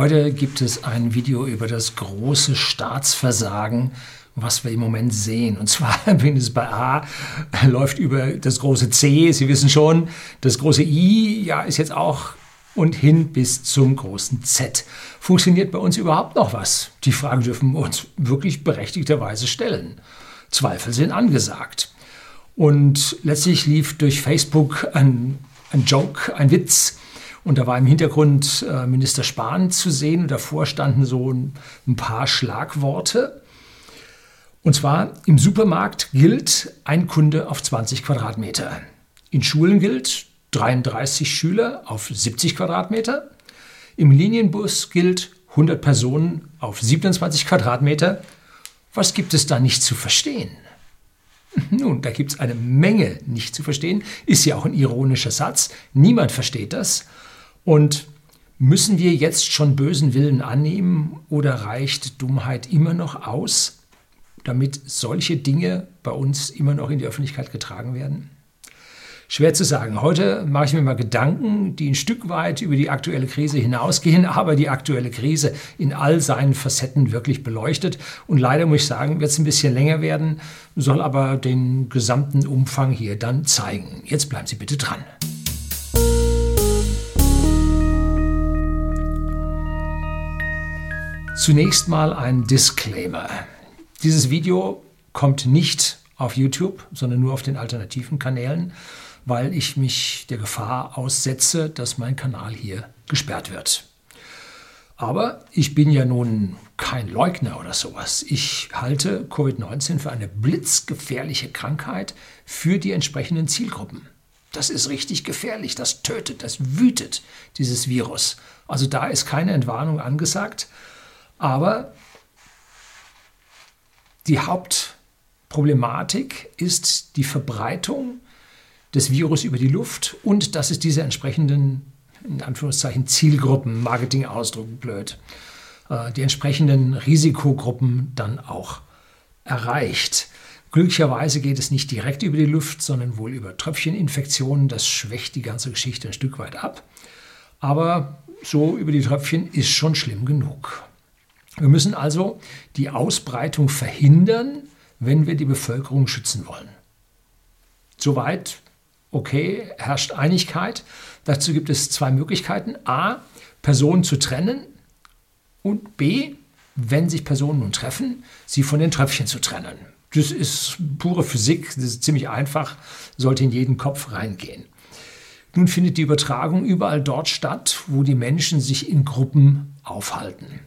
Heute gibt es ein Video über das große Staatsversagen, was wir im Moment sehen. Und zwar, wenn es bei A läuft über das große C, Sie wissen schon, das große I ja, ist jetzt auch und hin bis zum großen Z. Funktioniert bei uns überhaupt noch was? Die Frage dürfen wir uns wirklich berechtigterweise stellen. Zweifel sind angesagt. Und letztlich lief durch Facebook ein, ein Joke, ein Witz. Und da war im Hintergrund äh, Minister Spahn zu sehen und davor standen so ein, ein paar Schlagworte. Und zwar im Supermarkt gilt ein Kunde auf 20 Quadratmeter. In Schulen gilt 33 Schüler auf 70 Quadratmeter. Im Linienbus gilt 100 Personen auf 27 Quadratmeter. Was gibt es da nicht zu verstehen? Nun, da gibt es eine Menge nicht zu verstehen. Ist ja auch ein ironischer Satz. Niemand versteht das. Und müssen wir jetzt schon bösen Willen annehmen oder reicht Dummheit immer noch aus, damit solche Dinge bei uns immer noch in die Öffentlichkeit getragen werden? Schwer zu sagen. Heute mache ich mir mal Gedanken, die ein Stück weit über die aktuelle Krise hinausgehen, aber die aktuelle Krise in all seinen Facetten wirklich beleuchtet. Und leider muss ich sagen, wird es ein bisschen länger werden, soll aber den gesamten Umfang hier dann zeigen. Jetzt bleiben Sie bitte dran. Zunächst mal ein Disclaimer. Dieses Video kommt nicht auf YouTube, sondern nur auf den alternativen Kanälen weil ich mich der Gefahr aussetze, dass mein Kanal hier gesperrt wird. Aber ich bin ja nun kein Leugner oder sowas. Ich halte Covid-19 für eine blitzgefährliche Krankheit für die entsprechenden Zielgruppen. Das ist richtig gefährlich, das tötet, das wütet, dieses Virus. Also da ist keine Entwarnung angesagt. Aber die Hauptproblematik ist die Verbreitung des Virus über die Luft und dass es diese entsprechenden, in Anführungszeichen, Zielgruppen, Marketingausdruck blöd, äh, die entsprechenden Risikogruppen dann auch erreicht. Glücklicherweise geht es nicht direkt über die Luft, sondern wohl über Tröpfcheninfektionen. Das schwächt die ganze Geschichte ein Stück weit ab. Aber so über die Tröpfchen ist schon schlimm genug. Wir müssen also die Ausbreitung verhindern, wenn wir die Bevölkerung schützen wollen. Soweit okay, herrscht Einigkeit. Dazu gibt es zwei Möglichkeiten. A, Personen zu trennen und B, wenn sich Personen nun treffen, sie von den Tröpfchen zu trennen. Das ist pure Physik, das ist ziemlich einfach, sollte in jeden Kopf reingehen. Nun findet die Übertragung überall dort statt, wo die Menschen sich in Gruppen aufhalten.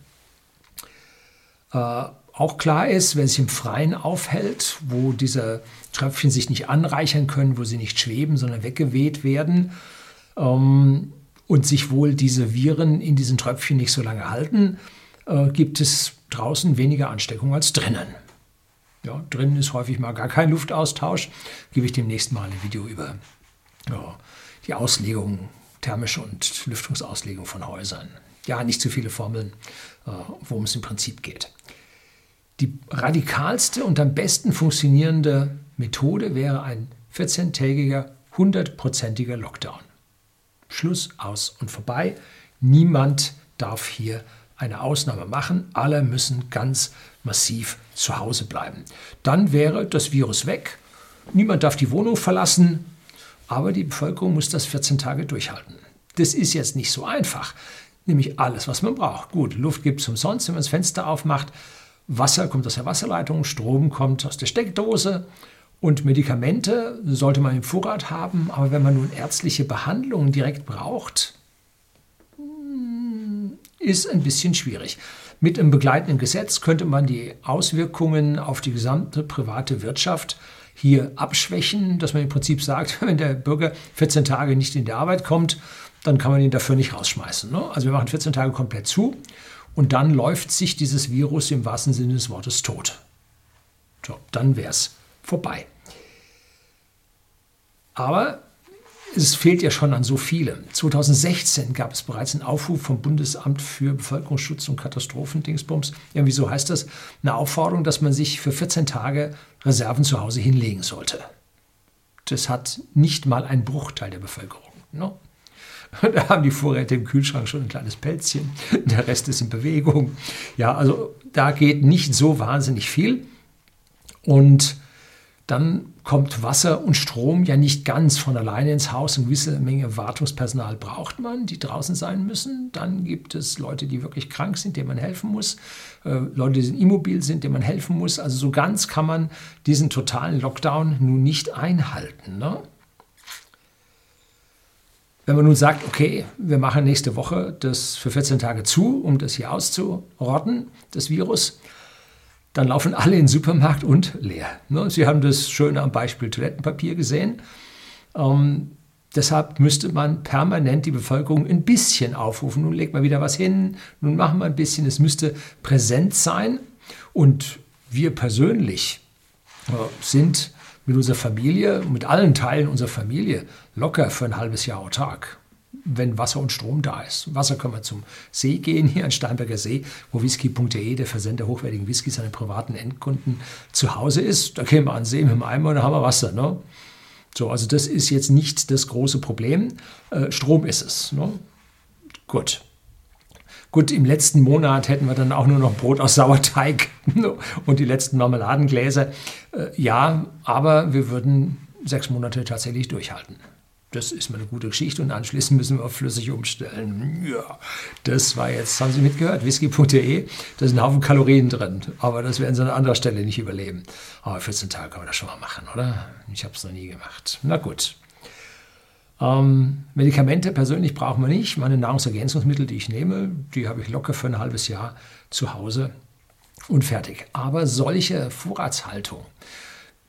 Äh, auch klar ist, wer sich im Freien aufhält, wo diese Tröpfchen sich nicht anreichern können, wo sie nicht schweben, sondern weggeweht werden ähm, und sich wohl diese Viren in diesen Tröpfchen nicht so lange halten, äh, gibt es draußen weniger Ansteckung als drinnen. Ja, drinnen ist häufig mal gar kein Luftaustausch. Gebe ich demnächst mal ein Video über ja, die Auslegung, thermische und Lüftungsauslegung von Häusern. Ja, nicht zu viele Formeln, äh, worum es im Prinzip geht. Die radikalste und am besten funktionierende Methode wäre ein 14-tägiger, 100-prozentiger Lockdown. Schluss, aus und vorbei. Niemand darf hier eine Ausnahme machen. Alle müssen ganz massiv zu Hause bleiben. Dann wäre das Virus weg. Niemand darf die Wohnung verlassen. Aber die Bevölkerung muss das 14 Tage durchhalten. Das ist jetzt nicht so einfach. Nämlich alles, was man braucht. Gut, Luft gibt es umsonst, wenn man das Fenster aufmacht. Wasser kommt aus der Wasserleitung, Strom kommt aus der Steckdose und Medikamente sollte man im Vorrat haben. Aber wenn man nun ärztliche Behandlungen direkt braucht, hm, ist ein bisschen schwierig. Mit einem begleitenden Gesetz könnte man die Auswirkungen auf die gesamte private Wirtschaft hier abschwächen, dass man im Prinzip sagt, wenn der Bürger 14 Tage nicht in die Arbeit kommt, dann kann man ihn dafür nicht rausschmeißen. Ne? Also wir machen 14 Tage komplett zu und dann läuft sich dieses Virus im wahrsten Sinne des Wortes tot. So, dann wäre es vorbei. Aber es fehlt ja schon an so vielem. 2016 gab es bereits einen Aufruf vom Bundesamt für Bevölkerungsschutz und Katastrophendingsbums. Irgendwie so heißt das. Eine Aufforderung, dass man sich für 14 Tage Reserven zu Hause hinlegen sollte. Das hat nicht mal ein Bruchteil der Bevölkerung. No? Da haben die Vorräte im Kühlschrank schon ein kleines Pelzchen. Der Rest ist in Bewegung. Ja, also da geht nicht so wahnsinnig viel. Und dann kommt Wasser und Strom ja nicht ganz von alleine ins Haus. Eine gewisse Menge Wartungspersonal braucht man, die draußen sein müssen. Dann gibt es Leute, die wirklich krank sind, denen man helfen muss. Äh, Leute, die immobil sind, denen man helfen muss. Also so ganz kann man diesen totalen Lockdown nun nicht einhalten. Ne? Wenn man nun sagt, okay, wir machen nächste Woche das für 14 Tage zu, um das hier auszurotten, das Virus, dann laufen alle in den Supermarkt und leer. Ne? Sie haben das schön am Beispiel Toilettenpapier gesehen. Ähm, deshalb müsste man permanent die Bevölkerung ein bisschen aufrufen. Nun legt man wieder was hin, nun machen wir ein bisschen. Es müsste präsent sein. Und wir persönlich äh, sind mit unserer Familie, mit allen Teilen unserer Familie locker für ein halbes Jahr autark wenn Wasser und Strom da ist. Wasser können wir zum See gehen, hier an Steinberger See, wo whisky.de, der Versender hochwertigen Whisky, seine privaten Endkunden zu Hause ist. Da gehen wir an den See mit dem Eimer und dann haben wir Wasser. Ne? So, also das ist jetzt nicht das große Problem. Äh, Strom ist es. Ne? Gut. Gut, im letzten Monat hätten wir dann auch nur noch Brot aus Sauerteig und die letzten Marmeladengläser. Äh, ja, aber wir würden sechs Monate tatsächlich durchhalten. Das ist mal eine gute Geschichte und anschließend müssen wir auf flüssig umstellen. Ja, das war jetzt, haben Sie mitgehört, whisky.de, da sind ein Haufen Kalorien drin, aber das werden Sie an anderer Stelle nicht überleben. Aber 14 Tage kann man das schon mal machen, oder? Ich habe es noch nie gemacht. Na gut. Ähm, Medikamente persönlich brauchen wir nicht. Meine Nahrungsergänzungsmittel, die ich nehme, die habe ich locker für ein halbes Jahr zu Hause und fertig. Aber solche Vorratshaltung,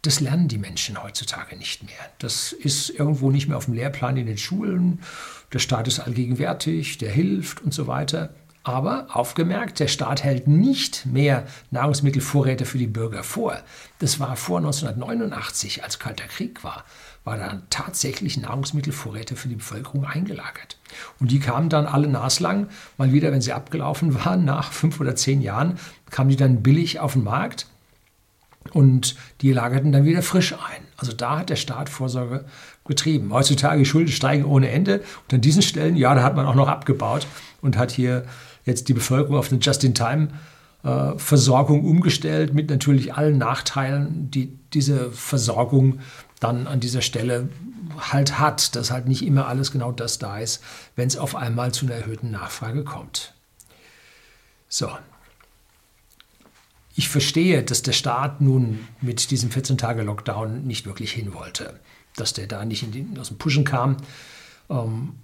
das lernen die Menschen heutzutage nicht mehr. Das ist irgendwo nicht mehr auf dem Lehrplan in den Schulen. Der Staat ist allgegenwärtig, der hilft und so weiter. Aber aufgemerkt, der Staat hält nicht mehr Nahrungsmittelvorräte für die Bürger vor. Das war vor 1989, als Kalter Krieg war, war dann tatsächlich Nahrungsmittelvorräte für die Bevölkerung eingelagert. Und die kamen dann alle naslang, mal wieder, wenn sie abgelaufen waren, nach fünf oder zehn Jahren, kamen die dann billig auf den Markt und die lagerten dann wieder frisch ein. Also da hat der Staat Vorsorge betrieben. Heutzutage die Schulden steigen ohne Ende und an diesen Stellen, ja, da hat man auch noch abgebaut und hat hier jetzt die Bevölkerung auf eine Just-in-Time-Versorgung umgestellt mit natürlich allen Nachteilen, die diese Versorgung dann an dieser Stelle halt hat, dass halt nicht immer alles genau das da ist, wenn es auf einmal zu einer erhöhten Nachfrage kommt. So, ich verstehe, dass der Staat nun mit diesem 14-Tage-Lockdown nicht wirklich hin wollte, dass der da nicht den, aus dem Pushen kam. Ähm,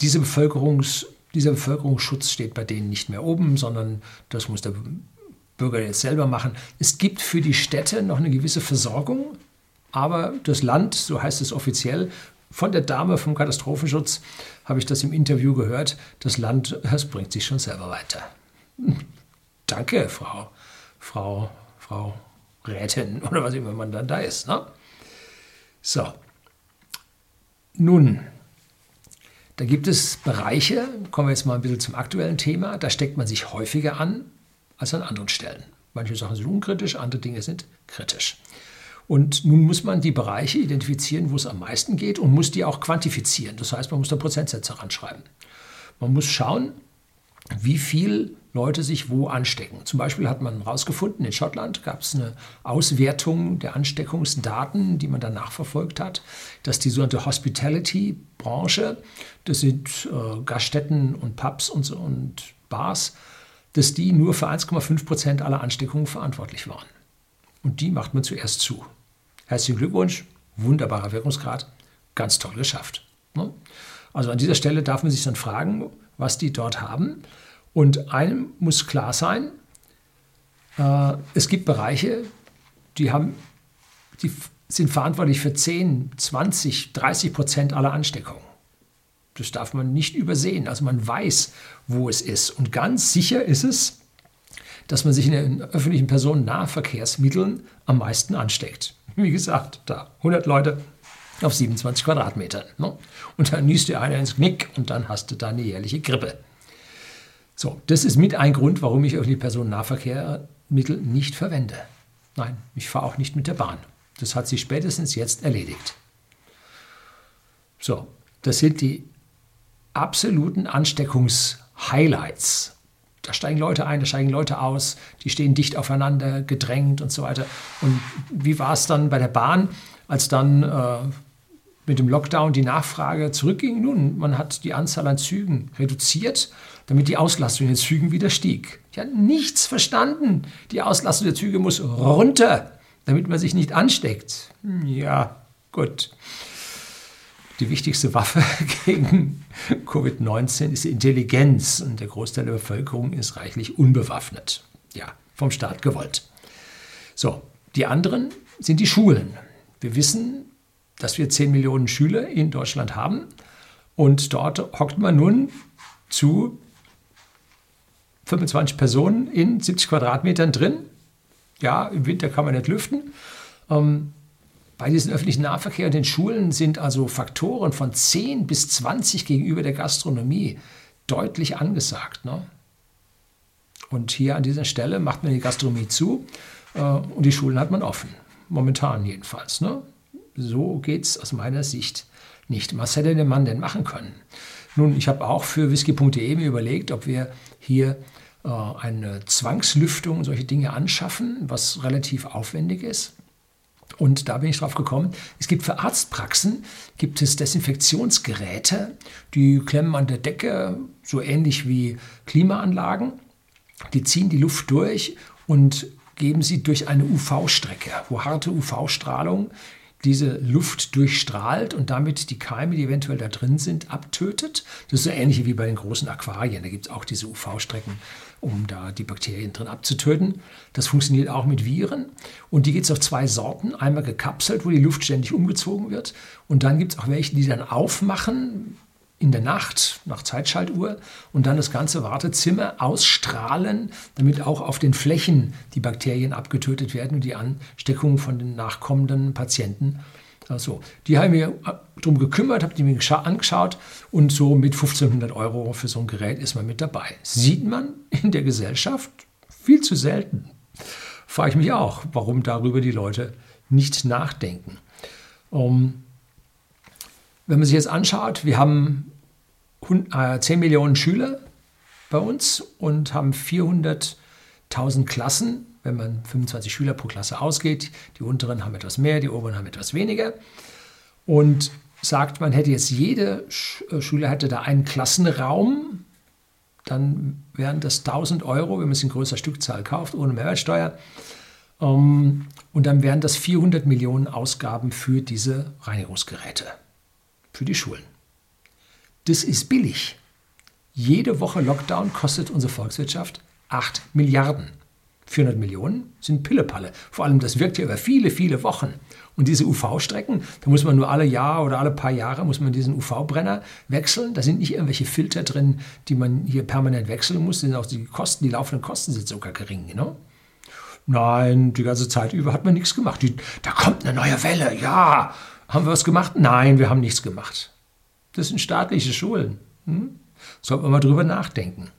diese Bevölkerungs, dieser Bevölkerungsschutz steht bei denen nicht mehr oben, sondern das muss der Bürger jetzt selber machen. Es gibt für die Städte noch eine gewisse Versorgung, aber das Land, so heißt es offiziell, von der Dame vom Katastrophenschutz habe ich das im Interview gehört, das Land, das bringt sich schon selber weiter. Danke, Frau Frau, Frau Rätin oder was immer man dann da ist. Ne? So. Nun, da gibt es Bereiche, kommen wir jetzt mal ein bisschen zum aktuellen Thema, da steckt man sich häufiger an als an anderen Stellen. Manche Sachen sind unkritisch, andere Dinge sind kritisch. Und nun muss man die Bereiche identifizieren, wo es am meisten geht und muss die auch quantifizieren. Das heißt, man muss da Prozentsätze ranschreiben. Man muss schauen, wie viel Leute sich wo anstecken. Zum Beispiel hat man herausgefunden, in Schottland gab es eine Auswertung der Ansteckungsdaten, die man dann nachverfolgt hat, dass die sogenannte Hospitality-Branche, das sind äh, Gaststätten und Pubs und, und Bars, dass die nur für 1,5 Prozent aller Ansteckungen verantwortlich waren. Und die macht man zuerst zu. Herzlichen Glückwunsch, wunderbarer Wirkungsgrad, ganz toll geschafft. Ne? Also an dieser Stelle darf man sich dann fragen, was die dort haben. Und einem muss klar sein, äh, es gibt Bereiche, die, haben, die sind verantwortlich für 10, 20, 30 Prozent aller Ansteckungen. Das darf man nicht übersehen. Also man weiß, wo es ist. Und ganz sicher ist es, dass man sich in den öffentlichen Personennahverkehrsmitteln am meisten ansteckt. Wie gesagt, da 100 Leute auf 27 Quadratmetern. Ne? Und dann niest dir einer ins Knick und dann hast du da eine jährliche Grippe. So, das ist mit ein Grund, warum ich öffentliche Personennahverkehrsmittel nicht verwende. Nein, ich fahre auch nicht mit der Bahn. Das hat sich spätestens jetzt erledigt. So, das sind die absoluten Ansteckungs-Highlights. Da steigen Leute ein, da steigen Leute aus, die stehen dicht aufeinander, gedrängt und so weiter. Und wie war es dann bei der Bahn, als dann äh, mit dem Lockdown die Nachfrage zurückging? Nun, man hat die Anzahl an Zügen reduziert, damit die Auslastung in den Zügen wieder stieg. Ich habe nichts verstanden. Die Auslastung der Züge muss runter, damit man sich nicht ansteckt. Hm, ja, gut. Die wichtigste Waffe gegen Covid-19 ist die Intelligenz und der Großteil der Bevölkerung ist reichlich unbewaffnet. Ja, vom Staat gewollt. So, die anderen sind die Schulen. Wir wissen, dass wir 10 Millionen Schüler in Deutschland haben und dort hockt man nun zu 25 Personen in 70 Quadratmetern drin. Ja, im Winter kann man nicht lüften. Ähm, bei diesem öffentlichen Nahverkehr und den Schulen sind also Faktoren von 10 bis 20 gegenüber der Gastronomie deutlich angesagt. Ne? Und hier an dieser Stelle macht man die Gastronomie zu äh, und die Schulen hat man offen. Momentan jedenfalls. Ne? So geht es aus meiner Sicht nicht. Was hätte der Mann denn machen können? Nun, ich habe auch für whisky.de mir überlegt, ob wir hier äh, eine Zwangslüftung und solche Dinge anschaffen, was relativ aufwendig ist. Und da bin ich drauf gekommen, es gibt für Arztpraxen gibt es Desinfektionsgeräte, die klemmen an der Decke, so ähnlich wie Klimaanlagen. Die ziehen die Luft durch und geben sie durch eine UV-Strecke, wo harte UV-Strahlung diese Luft durchstrahlt und damit die Keime, die eventuell da drin sind, abtötet. Das ist so ähnlich wie bei den großen Aquarien. Da gibt es auch diese UV-Strecken, um da die Bakterien drin abzutöten. Das funktioniert auch mit Viren. Und die gibt es auf zwei Sorten. Einmal gekapselt, wo die Luft ständig umgezogen wird. Und dann gibt es auch welche, die dann aufmachen, in der Nacht nach Zeitschaltuhr und dann das ganze Wartezimmer ausstrahlen, damit auch auf den Flächen die Bakterien abgetötet werden und die Ansteckung von den nachkommenden Patienten. Also, die haben mir darum gekümmert, habe die mir angeschaut und so mit 1500 Euro für so ein Gerät ist man mit dabei. Sieht man in der Gesellschaft viel zu selten. Frage ich mich auch, warum darüber die Leute nicht nachdenken. Um, wenn man sich jetzt anschaut, wir haben 10 äh, Millionen Schüler bei uns und haben 400.000 Klassen, wenn man 25 Schüler pro Klasse ausgeht. Die unteren haben etwas mehr, die oberen haben etwas weniger. Und sagt, man hätte jetzt jede äh, Schüler hätte da einen Klassenraum, dann wären das 1000 Euro, wenn man es in größer Stückzahl kauft, ohne Mehrwertsteuer. Ähm, und dann wären das 400 Millionen Ausgaben für diese Reinigungsgeräte für die Schulen. Das ist billig. Jede Woche Lockdown kostet unsere Volkswirtschaft 8 Milliarden. 400 Millionen sind Pillepalle. Vor allem, das wirkt ja über viele, viele Wochen. Und diese UV-Strecken, da muss man nur alle Jahr oder alle paar Jahre muss man diesen UV-Brenner wechseln. Da sind nicht irgendwelche Filter drin, die man hier permanent wechseln muss. sind auch die Kosten, die laufenden Kosten sind sogar gering. Ne? Nein, die ganze Zeit über hat man nichts gemacht. Die, da kommt eine neue Welle, ja. Haben wir was gemacht? Nein, wir haben nichts gemacht. Das sind staatliche Schulen. Hm? Sollte man mal drüber nachdenken.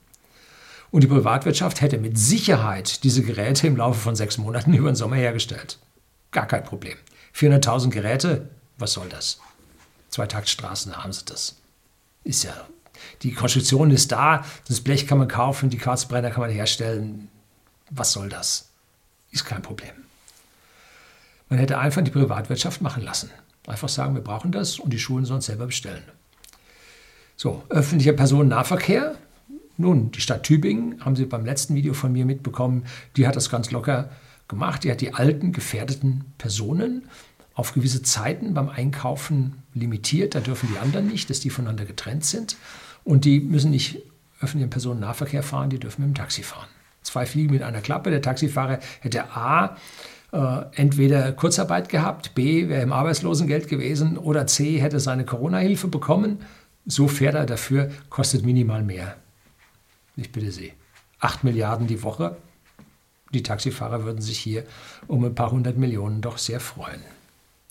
Und die Privatwirtschaft hätte mit Sicherheit diese Geräte im Laufe von sechs Monaten über den Sommer hergestellt. Gar kein Problem. 400.000 Geräte, was soll das? Zweitaktstraßen haben sie das. Ist ja, die Konstruktion ist da, das Blech kann man kaufen, die Quarzbrenner kann man herstellen. Was soll das? Ist kein Problem. Man hätte einfach die Privatwirtschaft machen lassen. Einfach sagen, wir brauchen das und die Schulen sollen es selber bestellen. So, öffentlicher Personennahverkehr. Nun, die Stadt Tübingen, haben Sie beim letzten Video von mir mitbekommen, die hat das ganz locker gemacht. Die hat die alten, gefährdeten Personen auf gewisse Zeiten beim Einkaufen limitiert. Da dürfen die anderen nicht, dass die voneinander getrennt sind. Und die müssen nicht öffentlichen Personennahverkehr fahren, die dürfen mit dem Taxi fahren. Zwei Fliegen mit einer Klappe. Der Taxifahrer hätte A äh, entweder Kurzarbeit gehabt, B wäre im Arbeitslosengeld gewesen oder C hätte seine Corona-Hilfe bekommen. So fährt er dafür, kostet minimal mehr. Ich bitte Sie. 8 Milliarden die Woche. Die Taxifahrer würden sich hier um ein paar hundert Millionen doch sehr freuen.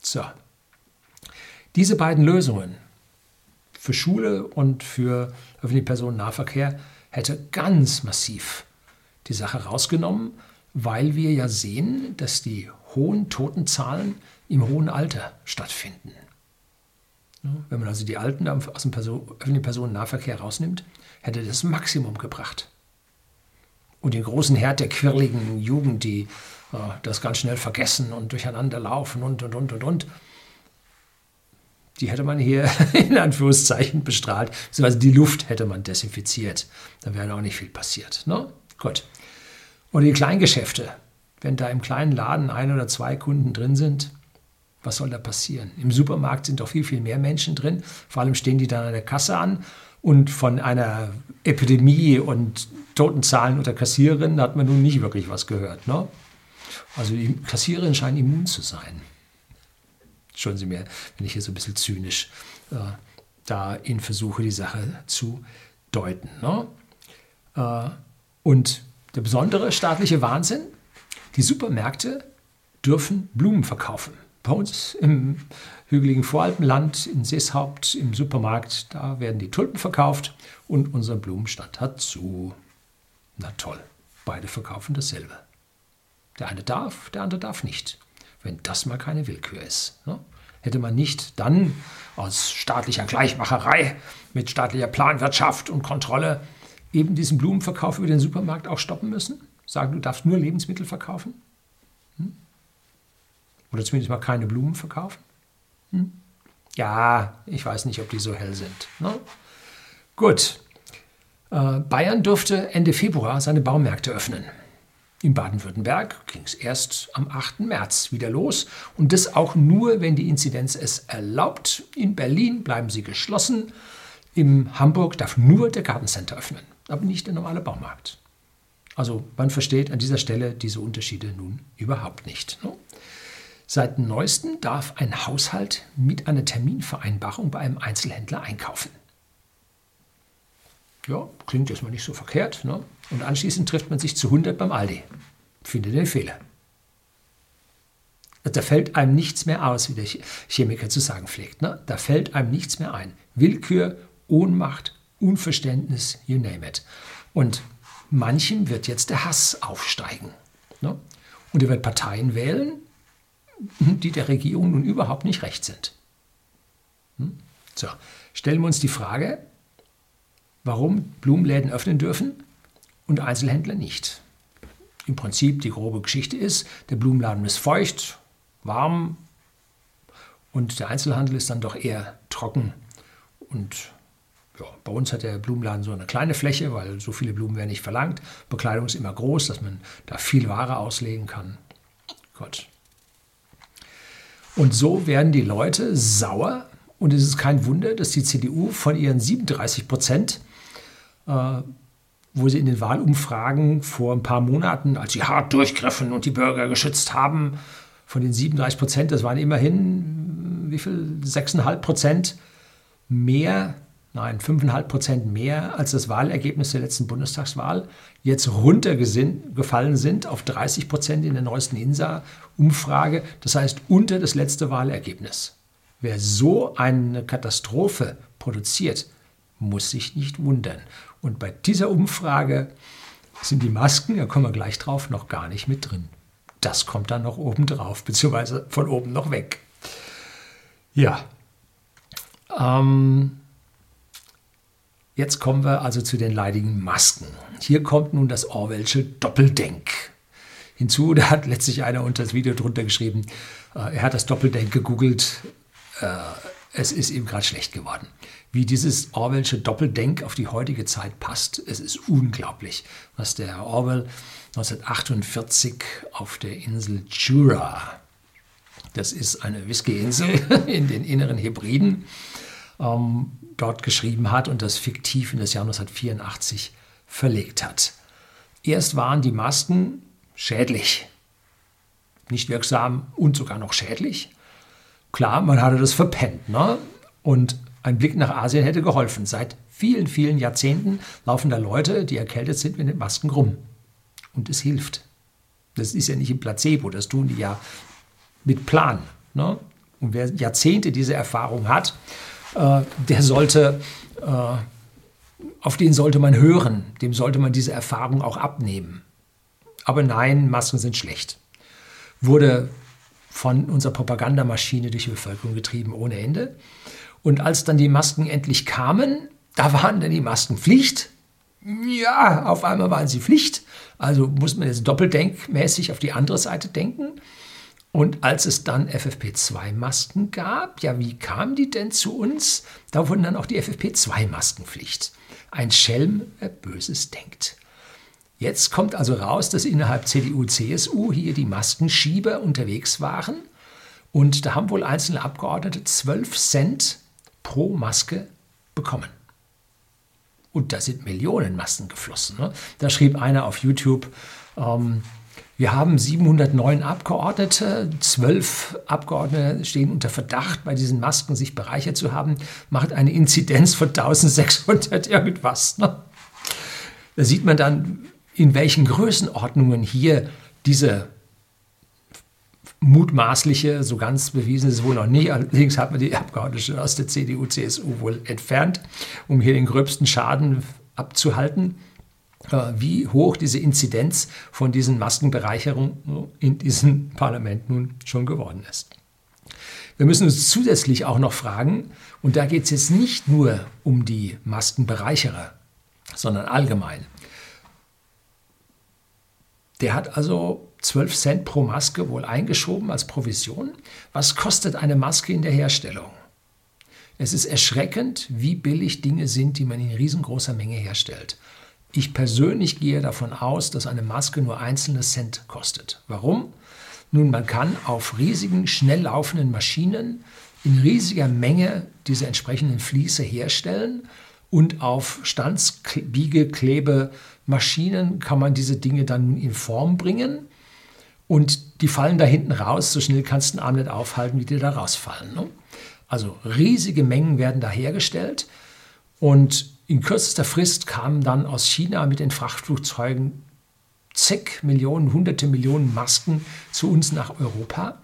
So. Diese beiden Lösungen für Schule und für öffentlichen Personennahverkehr hätte ganz massiv die Sache rausgenommen weil wir ja sehen, dass die hohen Totenzahlen im hohen Alter stattfinden. Wenn man also die Alten aus dem öffentlichen Personennahverkehr rausnimmt, hätte das Maximum gebracht. Und den großen Herd der quirligen Jugend, die äh, das ganz schnell vergessen und durcheinander laufen und, und, und, und, und, die hätte man hier in Anführungszeichen bestrahlt, beziehungsweise die Luft hätte man desinfiziert. Dann wäre auch nicht viel passiert. Ne? Gut. Oder die Kleingeschäfte. Wenn da im kleinen Laden ein oder zwei Kunden drin sind, was soll da passieren? Im Supermarkt sind doch viel, viel mehr Menschen drin. Vor allem stehen die dann an der Kasse an und von einer Epidemie und Totenzahlen unter Kassiererinnen hat man nun nicht wirklich was gehört. Ne? Also die Kassiererin scheint immun zu sein. Schauen Sie mir, wenn ich hier so ein bisschen zynisch äh, da Ihnen versuche, die Sache zu deuten. Ne? Äh, und der besondere staatliche Wahnsinn, die Supermärkte dürfen Blumen verkaufen. Bei uns im hügeligen Voralpenland, in Seeshaupt, im Supermarkt, da werden die Tulpen verkauft und unser Blumenstand hat zu. Na toll, beide verkaufen dasselbe. Der eine darf, der andere darf nicht wenn das mal keine Willkür ist. Ne? Hätte man nicht dann aus staatlicher Gleichmacherei mit staatlicher Planwirtschaft und Kontrolle eben diesen Blumenverkauf über den Supermarkt auch stoppen müssen? Sagen, du darfst nur Lebensmittel verkaufen? Oder zumindest mal keine Blumen verkaufen? Hm? Ja, ich weiß nicht, ob die so hell sind. Ne? Gut. Äh, Bayern durfte Ende Februar seine Baumärkte öffnen. In Baden-Württemberg ging es erst am 8. März wieder los und das auch nur, wenn die Inzidenz es erlaubt. In Berlin bleiben sie geschlossen. In Hamburg darf nur der Gartencenter öffnen, aber nicht der normale Baumarkt. Also man versteht an dieser Stelle diese Unterschiede nun überhaupt nicht. Ne? Seit neuestem darf ein Haushalt mit einer Terminvereinbarung bei einem Einzelhändler einkaufen. Ja, klingt erstmal nicht so verkehrt. Ne? Und anschließend trifft man sich zu 100 beim Aldi. Findet den Fehler. Da fällt einem nichts mehr aus, wie der Chemiker zu sagen pflegt. Ne? Da fällt einem nichts mehr ein. Willkür, Ohnmacht, Unverständnis, you name it. Und manchem wird jetzt der Hass aufsteigen. Ne? Und er wird Parteien wählen, die der Regierung nun überhaupt nicht recht sind. Hm? So, stellen wir uns die Frage, warum Blumenläden öffnen dürfen und Einzelhändler nicht. Im Prinzip die grobe Geschichte ist, der Blumenladen ist feucht, warm und der Einzelhandel ist dann doch eher trocken. Und ja, bei uns hat der Blumenladen so eine kleine Fläche, weil so viele Blumen werden nicht verlangt. Bekleidung ist immer groß, dass man da viel Ware auslegen kann. Gott. Und so werden die Leute sauer. Und es ist kein Wunder, dass die CDU von ihren 37 Prozent äh, wo sie in den Wahlumfragen vor ein paar Monaten, als sie hart durchgriffen und die Bürger geschützt haben, von den 37 Prozent, das waren immerhin, wie viel, 6,5 Prozent mehr, nein, 5,5 Prozent mehr als das Wahlergebnis der letzten Bundestagswahl, jetzt runtergefallen sind auf 30 Prozent in der neuesten INSA-Umfrage, das heißt unter das letzte Wahlergebnis. Wer so eine Katastrophe produziert, muss sich nicht wundern. Und bei dieser Umfrage sind die Masken, da kommen wir gleich drauf, noch gar nicht mit drin. Das kommt dann noch oben drauf, beziehungsweise von oben noch weg. Ja. Ähm, jetzt kommen wir also zu den leidigen Masken. Hier kommt nun das Orwellsche Doppeldenk hinzu. Da hat letztlich einer unter das Video drunter geschrieben, äh, er hat das Doppeldenk gegoogelt. Äh, es ist ihm gerade schlecht geworden. Wie dieses Orwellsche Doppeldenk auf die heutige Zeit passt, es ist unglaublich, was der Orwell 1948 auf der Insel Jura, das ist eine Whiskyinsel in den inneren Hebriden, ähm, dort geschrieben hat und das fiktiv in das Jahr 1984 verlegt hat. Erst waren die Masken schädlich, nicht wirksam und sogar noch schädlich. Klar, man hatte das verpennt. Ne? Und ein Blick nach Asien hätte geholfen. Seit vielen, vielen Jahrzehnten laufen da Leute, die erkältet sind, mit den Masken rum. Und es hilft. Das ist ja nicht ein Placebo, das tun die ja mit Plan. Ne? Und wer Jahrzehnte diese Erfahrung hat, der sollte, äh, auf den sollte man hören, dem sollte man diese Erfahrung auch abnehmen. Aber nein, Masken sind schlecht. Wurde von unserer Propagandamaschine durch die Bevölkerung getrieben ohne Ende. Und als dann die Masken endlich kamen, da waren dann die Masken Pflicht. Ja, auf einmal waren sie Pflicht. Also muss man jetzt doppeldenkmäßig auf die andere Seite denken. Und als es dann FFP2-Masken gab, ja, wie kamen die denn zu uns? Da wurden dann auch die FFP2-Masken Pflicht. Ein Schelm, wer Böses denkt. Jetzt kommt also raus, dass innerhalb CDU, CSU hier die Maskenschieber unterwegs waren. Und da haben wohl einzelne Abgeordnete 12 Cent pro Maske bekommen. Und da sind Millionen Masken geflossen. Ne? Da schrieb einer auf YouTube, ähm, wir haben 709 Abgeordnete, zwölf Abgeordnete stehen unter Verdacht, bei diesen Masken sich bereichert zu haben, macht eine Inzidenz von 1600 irgendwas. Ne? Da sieht man dann, in welchen Größenordnungen hier diese mutmaßliche, so ganz bewiesen ist es wohl noch nicht, allerdings hat man die Abgeordnete aus der CDU, CSU wohl entfernt, um hier den gröbsten Schaden abzuhalten, wie hoch diese Inzidenz von diesen Maskenbereicherungen in diesem Parlament nun schon geworden ist. Wir müssen uns zusätzlich auch noch fragen, und da geht es jetzt nicht nur um die Maskenbereicherer, sondern allgemein. Der hat also 12 Cent pro Maske wohl eingeschoben als Provision. Was kostet eine Maske in der Herstellung? Es ist erschreckend, wie billig Dinge sind, die man in riesengroßer Menge herstellt. Ich persönlich gehe davon aus, dass eine Maske nur einzelne Cent kostet. Warum? Nun, man kann auf riesigen, schnell laufenden Maschinen in riesiger Menge diese entsprechenden Fließe herstellen und auf Stanzbiegeklebemaschinen kann man diese Dinge dann in Form bringen und die fallen da hinten raus. So schnell kannst du den Arm nicht aufhalten, wie die da rausfallen. Ne? Also riesige Mengen werden da hergestellt und in kürzester Frist kamen dann aus China mit den Frachtflugzeugen zig Millionen, hunderte Millionen Masken zu uns nach Europa.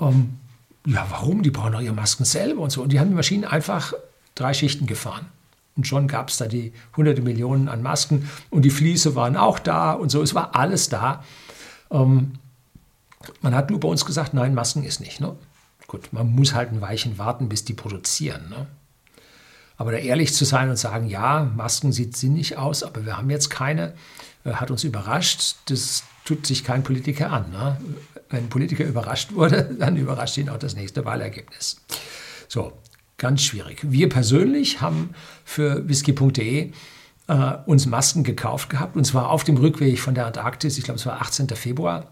Ähm, ja, warum? Die brauchen doch ihre Masken selber und so. Und die haben die Maschinen einfach drei Schichten gefahren. Und schon gab es da die hunderte Millionen an Masken und die Fliese waren auch da und so. Es war alles da. Ähm, man hat nur bei uns gesagt, nein, Masken ist nicht. Ne? Gut, man muss halt ein Weichen warten, bis die produzieren. Ne? Aber da ehrlich zu sein und sagen, ja, Masken sieht sinnig aus, aber wir haben jetzt keine, äh, hat uns überrascht. Das tut sich kein Politiker an. Ne? Wenn ein Politiker überrascht wurde, dann überrascht ihn auch das nächste Wahlergebnis. So, Ganz schwierig. Wir persönlich haben für whisky.de äh, uns Masken gekauft gehabt und zwar auf dem Rückweg von der Antarktis, ich glaube es war 18. Februar.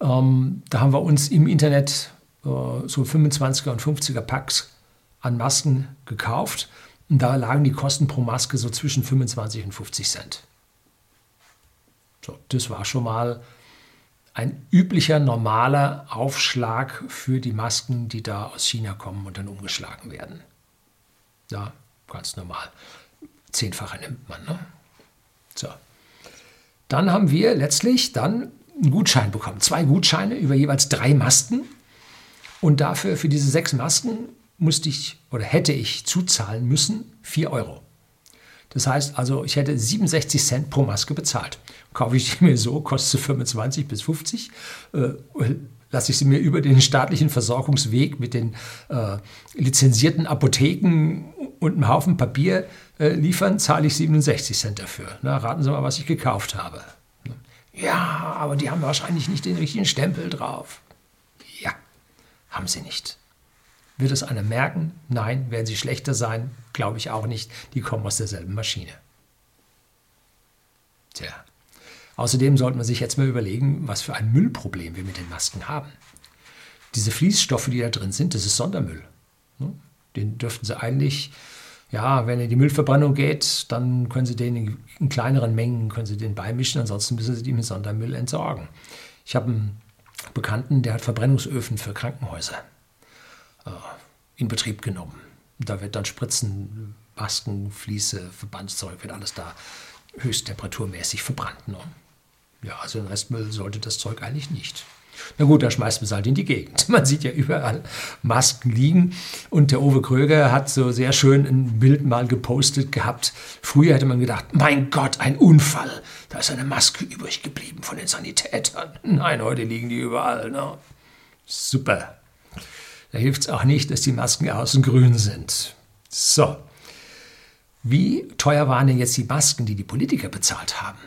Ähm, da haben wir uns im Internet äh, so 25er und 50er Packs an Masken gekauft und da lagen die Kosten pro Maske so zwischen 25 und 50 Cent. So, das war schon mal ein üblicher, normaler Aufschlag für die Masken, die da aus China kommen und dann umgeschlagen werden. Ja, ganz normal. Zehnfache nimmt man. Ne? So. Dann haben wir letztlich dann einen Gutschein bekommen. Zwei Gutscheine über jeweils drei Masken. Und dafür, für diese sechs Masken, musste ich oder hätte ich zuzahlen müssen 4 Euro. Das heißt also, ich hätte 67 Cent pro Maske bezahlt. Kaufe ich die mir so, kostet sie 25 bis 50. Äh, lasse ich sie mir über den staatlichen Versorgungsweg mit den äh, lizenzierten Apotheken und einem Haufen Papier äh, liefern, zahle ich 67 Cent dafür. Na, raten Sie mal, was ich gekauft habe. Ja, aber die haben wahrscheinlich nicht den richtigen Stempel drauf. Ja, haben sie nicht. Wird es einer merken? Nein. Werden sie schlechter sein? Glaube ich auch nicht. Die kommen aus derselben Maschine. Tja. Außerdem sollte man sich jetzt mal überlegen, was für ein Müllproblem wir mit den Masken haben. Diese Fließstoffe, die da drin sind, das ist Sondermüll. Ne? Den dürften Sie eigentlich, ja, wenn in die Müllverbrennung geht, dann können Sie den in kleineren Mengen können Sie den beimischen, ansonsten müssen Sie den mit Sondermüll entsorgen. Ich habe einen Bekannten, der hat Verbrennungsöfen für Krankenhäuser in Betrieb genommen. Da wird dann Spritzen, Masken, Fließe, Verbandszeug, wird alles da höchsttemperaturmäßig verbrannt. Ne? Ja, also ein Restmüll sollte das Zeug eigentlich nicht. Na gut, da schmeißt man es halt in die Gegend. Man sieht ja überall Masken liegen. Und der Uwe Kröger hat so sehr schön ein Bild mal gepostet gehabt. Früher hätte man gedacht, mein Gott, ein Unfall. Da ist eine Maske übrig geblieben von den Sanitätern. Nein, heute liegen die überall. Ne? Super. Da hilft es auch nicht, dass die Masken außen grün sind. So, wie teuer waren denn jetzt die Masken, die die Politiker bezahlt haben?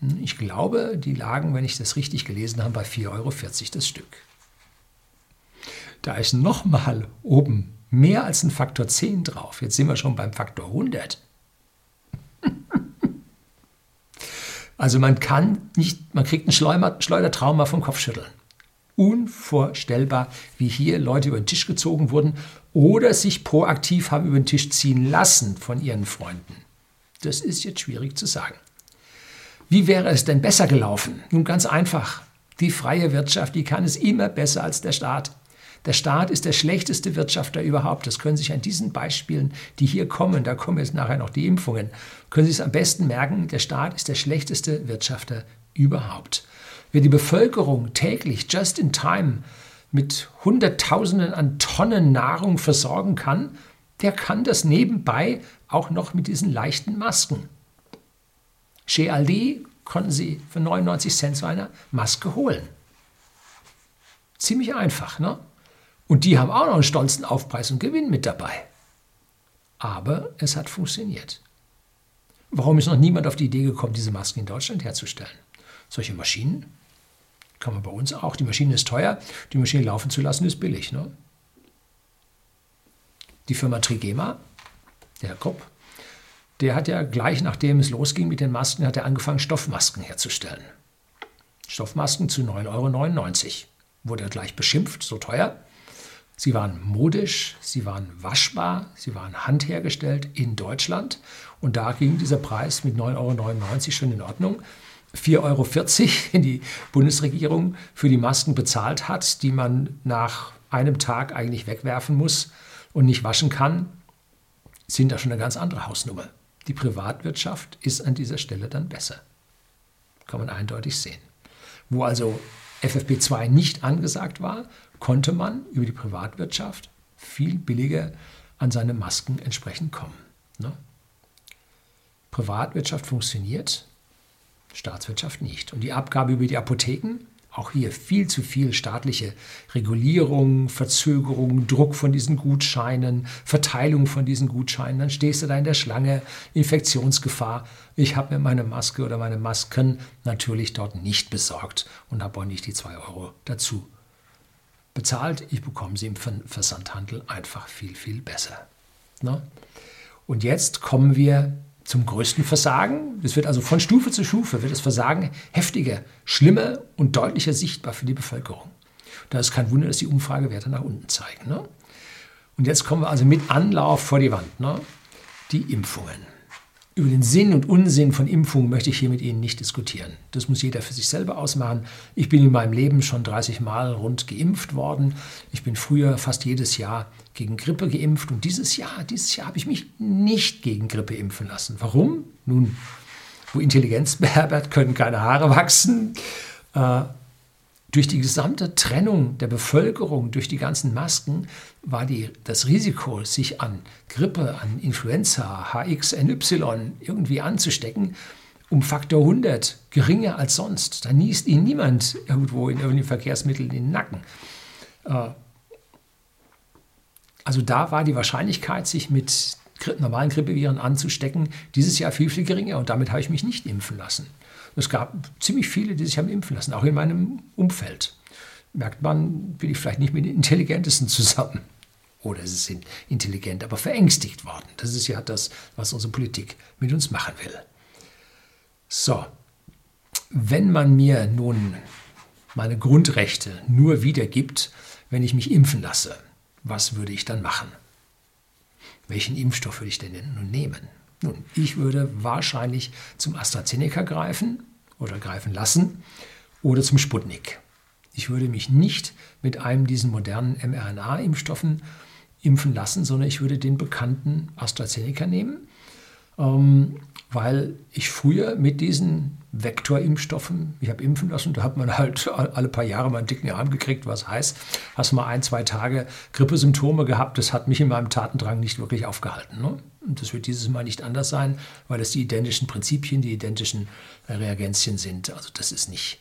Hm, ich glaube, die lagen, wenn ich das richtig gelesen habe, bei 4,40 Euro das Stück. Da ist nochmal oben mehr als ein Faktor 10 drauf. Jetzt sind wir schon beim Faktor 100. Also man kann nicht, man kriegt ein Schleudertrauma vom Kopfschütteln. Unvorstellbar, wie hier Leute über den Tisch gezogen wurden oder sich proaktiv haben über den Tisch ziehen lassen von ihren Freunden. Das ist jetzt schwierig zu sagen. Wie wäre es denn besser gelaufen? Nun ganz einfach. Die freie Wirtschaft, die kann es immer besser als der Staat. Der Staat ist der schlechteste Wirtschafter überhaupt. Das können Sie sich an diesen Beispielen, die hier kommen, da kommen jetzt nachher noch die Impfungen, können Sie es am besten merken, der Staat ist der schlechteste Wirtschafter überhaupt. Wer die Bevölkerung täglich just in time mit Hunderttausenden an Tonnen Nahrung versorgen kann, der kann das nebenbei auch noch mit diesen leichten Masken. Chez Aldi konnten Sie für 99 Cent so eine Maske holen. Ziemlich einfach, ne? Und die haben auch noch einen stolzen Aufpreis und Gewinn mit dabei. Aber es hat funktioniert. Warum ist noch niemand auf die Idee gekommen, diese Masken in Deutschland herzustellen? Solche Maschinen kann man bei uns auch. Die Maschine ist teuer, die Maschine laufen zu lassen ist billig. Ne? Die Firma Trigema, der Herr Kopp, der hat ja gleich nachdem es losging mit den Masken, hat er angefangen, Stoffmasken herzustellen. Stoffmasken zu 9,99 Euro. Wurde er gleich beschimpft, so teuer. Sie waren modisch, sie waren waschbar, sie waren handhergestellt in Deutschland. Und da ging dieser Preis mit 9,99 Euro schon in Ordnung. 4,40 Euro, den die Bundesregierung für die Masken bezahlt hat, die man nach einem Tag eigentlich wegwerfen muss und nicht waschen kann, sind da schon eine ganz andere Hausnummer. Die Privatwirtschaft ist an dieser Stelle dann besser. Kann man eindeutig sehen. Wo also FFP2 nicht angesagt war, konnte man über die Privatwirtschaft viel billiger an seine Masken entsprechend kommen. Ne? Privatwirtschaft funktioniert, Staatswirtschaft nicht. Und die Abgabe über die Apotheken, auch hier viel zu viel staatliche Regulierung, Verzögerung, Druck von diesen Gutscheinen, Verteilung von diesen Gutscheinen. Dann stehst du da in der Schlange, Infektionsgefahr. Ich habe mir meine Maske oder meine Masken natürlich dort nicht besorgt und habe auch nicht die zwei Euro dazu bezahlt. Ich bekomme sie im Versandhandel einfach viel, viel besser. Ne? Und jetzt kommen wir zum größten Versagen. Es wird also von Stufe zu Stufe wird das Versagen heftiger, schlimmer und deutlicher sichtbar für die Bevölkerung. Da ist kein Wunder, dass die Umfragewerte nach unten zeigen. Ne? Und jetzt kommen wir also mit Anlauf vor die Wand. Ne? Die Impfungen. Über den Sinn und Unsinn von Impfungen möchte ich hier mit Ihnen nicht diskutieren. Das muss jeder für sich selber ausmachen. Ich bin in meinem Leben schon 30 Mal rund geimpft worden. Ich bin früher fast jedes Jahr gegen Grippe geimpft und dieses Jahr, dieses Jahr habe ich mich nicht gegen Grippe impfen lassen. Warum? Nun, wo Intelligenz beherbergt, können keine Haare wachsen. Äh, durch die gesamte Trennung der Bevölkerung, durch die ganzen Masken, war die, das Risiko, sich an Grippe, an Influenza, HXNY irgendwie anzustecken, um Faktor 100 geringer als sonst. Da niest ihnen niemand irgendwo in irgendeinem Verkehrsmittel in den Nacken. Äh, also da war die Wahrscheinlichkeit, sich mit normalen Grippeviren anzustecken, dieses Jahr viel, viel geringer. Und damit habe ich mich nicht impfen lassen. Es gab ziemlich viele, die sich haben impfen lassen, auch in meinem Umfeld. Merkt man, bin ich vielleicht nicht mit den Intelligentesten zusammen. Oder sie sind intelligent, aber verängstigt worden. Das ist ja das, was unsere Politik mit uns machen will. So, wenn man mir nun meine Grundrechte nur wiedergibt, wenn ich mich impfen lasse, was würde ich dann machen? Welchen Impfstoff würde ich denn nun nehmen? Nun, ich würde wahrscheinlich zum AstraZeneca greifen oder greifen lassen oder zum Sputnik. Ich würde mich nicht mit einem dieser modernen mRNA-Impfstoffen impfen lassen, sondern ich würde den bekannten AstraZeneca nehmen, ähm, weil ich früher mit diesen Vektorimpfstoffen, ich habe impfen lassen, da hat man halt alle paar Jahre mal einen dicken Arm gekriegt, was heißt, hast mal ein, zwei Tage Grippesymptome gehabt, das hat mich in meinem Tatendrang nicht wirklich aufgehalten. Ne? Und das wird dieses Mal nicht anders sein, weil es die identischen Prinzipien, die identischen Reagenzien sind. Also das ist nicht